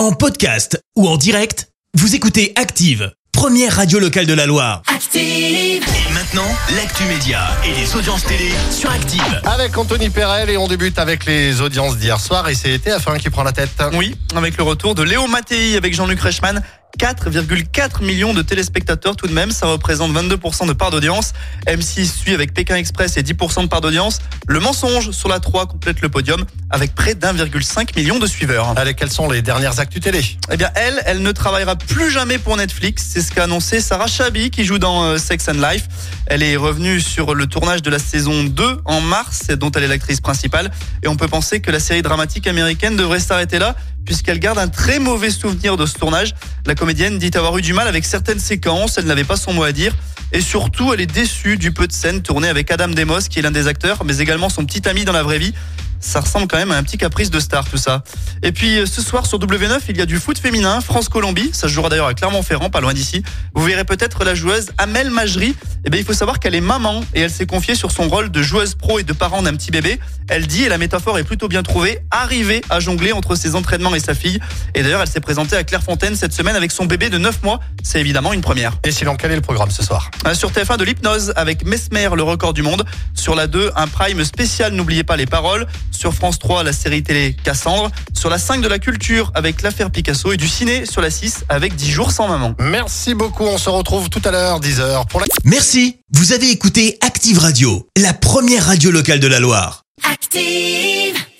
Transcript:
En podcast ou en direct, vous écoutez Active, première radio locale de la Loire. Active. Et maintenant, l'actu média et les audiences télé sur Active. Avec Anthony Perel et on débute avec les audiences d'hier soir et c'est TF1 qui prend la tête. Oui, avec le retour de Léo Mattei avec Jean-Luc Reichmann. 4,4 millions de téléspectateurs tout de même, ça représente 22% de part d'audience. M6 suit avec Pékin Express et 10% de part d'audience. Le mensonge sur la 3 complète le podium avec près d'1,5 million de suiveurs. Allez, quelles sont les dernières actus télé? Eh bien, elle, elle ne travaillera plus jamais pour Netflix. C'est ce qu'a annoncé Sarah Chabi, qui joue dans euh, Sex and Life. Elle est revenue sur le tournage de la saison 2 en mars, dont elle est l'actrice principale. Et on peut penser que la série dramatique américaine devrait s'arrêter là, puisqu'elle garde un très mauvais souvenir de ce tournage. La comédienne dit avoir eu du mal avec certaines séquences, elle n'avait pas son mot à dire. Et surtout, elle est déçue du peu de scènes tournées avec Adam Demos, qui est l'un des acteurs, mais également son petit ami dans la vraie vie ça ressemble quand même à un petit caprice de star tout ça. Et puis euh, ce soir sur W9, il y a du foot féminin, France-Colombie, ça se jouera d'ailleurs à Clermont-Ferrand, pas loin d'ici. Vous verrez peut-être la joueuse Amel Majri. Eh bien, il faut savoir qu'elle est maman et elle s'est confiée sur son rôle de joueuse pro et de parent d'un petit bébé. Elle dit, et la métaphore est plutôt bien trouvée, arriver à jongler entre ses entraînements et sa fille. Et d'ailleurs, elle s'est présentée à Clairefontaine cette semaine avec son bébé de 9 mois. C'est évidemment une première. Et sinon, quel est le programme ce soir? Euh, Sur TF1 de l'hypnose avec Mesmer, le record du monde. Sur la 2, un prime spécial, n'oubliez pas les paroles. Sur France 3, la série télé Cassandre. Sur la 5 de la culture avec l'affaire Picasso. Et du ciné sur la 6 avec 10 jours sans maman. Merci beaucoup, on se retrouve tout à l'heure, 10h pour la... Merci, vous avez écouté Active Radio, la première radio locale de la Loire. Active.